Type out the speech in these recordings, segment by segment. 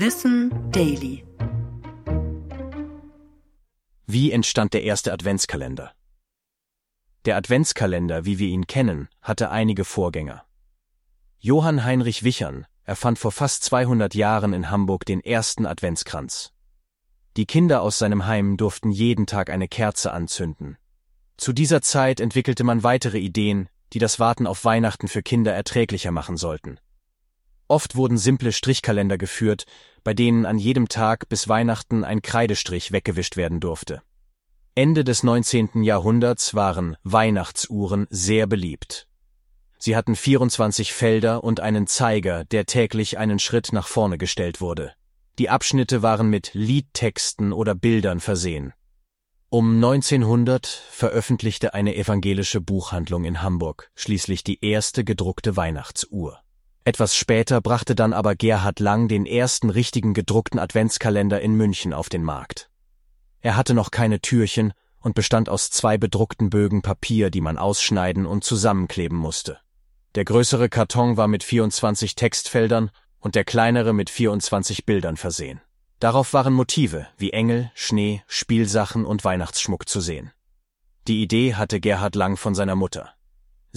Wissen Daily. Wie entstand der erste Adventskalender? Der Adventskalender, wie wir ihn kennen, hatte einige Vorgänger. Johann Heinrich Wichern erfand vor fast 200 Jahren in Hamburg den ersten Adventskranz. Die Kinder aus seinem Heim durften jeden Tag eine Kerze anzünden. Zu dieser Zeit entwickelte man weitere Ideen, die das Warten auf Weihnachten für Kinder erträglicher machen sollten. Oft wurden simple Strichkalender geführt, bei denen an jedem Tag bis Weihnachten ein Kreidestrich weggewischt werden durfte. Ende des 19. Jahrhunderts waren Weihnachtsuhren sehr beliebt. Sie hatten 24 Felder und einen Zeiger, der täglich einen Schritt nach vorne gestellt wurde. Die Abschnitte waren mit Liedtexten oder Bildern versehen. Um 1900 veröffentlichte eine evangelische Buchhandlung in Hamburg schließlich die erste gedruckte Weihnachtsuhr. Etwas später brachte dann aber Gerhard Lang den ersten richtigen gedruckten Adventskalender in München auf den Markt. Er hatte noch keine Türchen und bestand aus zwei bedruckten Bögen Papier, die man ausschneiden und zusammenkleben musste. Der größere Karton war mit 24 Textfeldern und der kleinere mit 24 Bildern versehen. Darauf waren Motive wie Engel, Schnee, Spielsachen und Weihnachtsschmuck zu sehen. Die Idee hatte Gerhard Lang von seiner Mutter.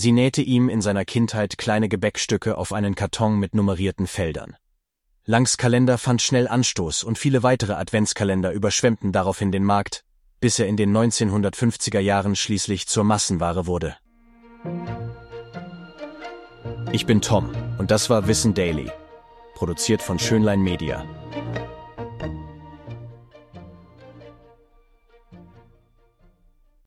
Sie nähte ihm in seiner Kindheit kleine Gebäckstücke auf einen Karton mit nummerierten Feldern. Langs Kalender fand schnell Anstoß und viele weitere Adventskalender überschwemmten daraufhin den Markt, bis er in den 1950er Jahren schließlich zur Massenware wurde. Ich bin Tom und das war Wissen Daily, produziert von Schönlein Media.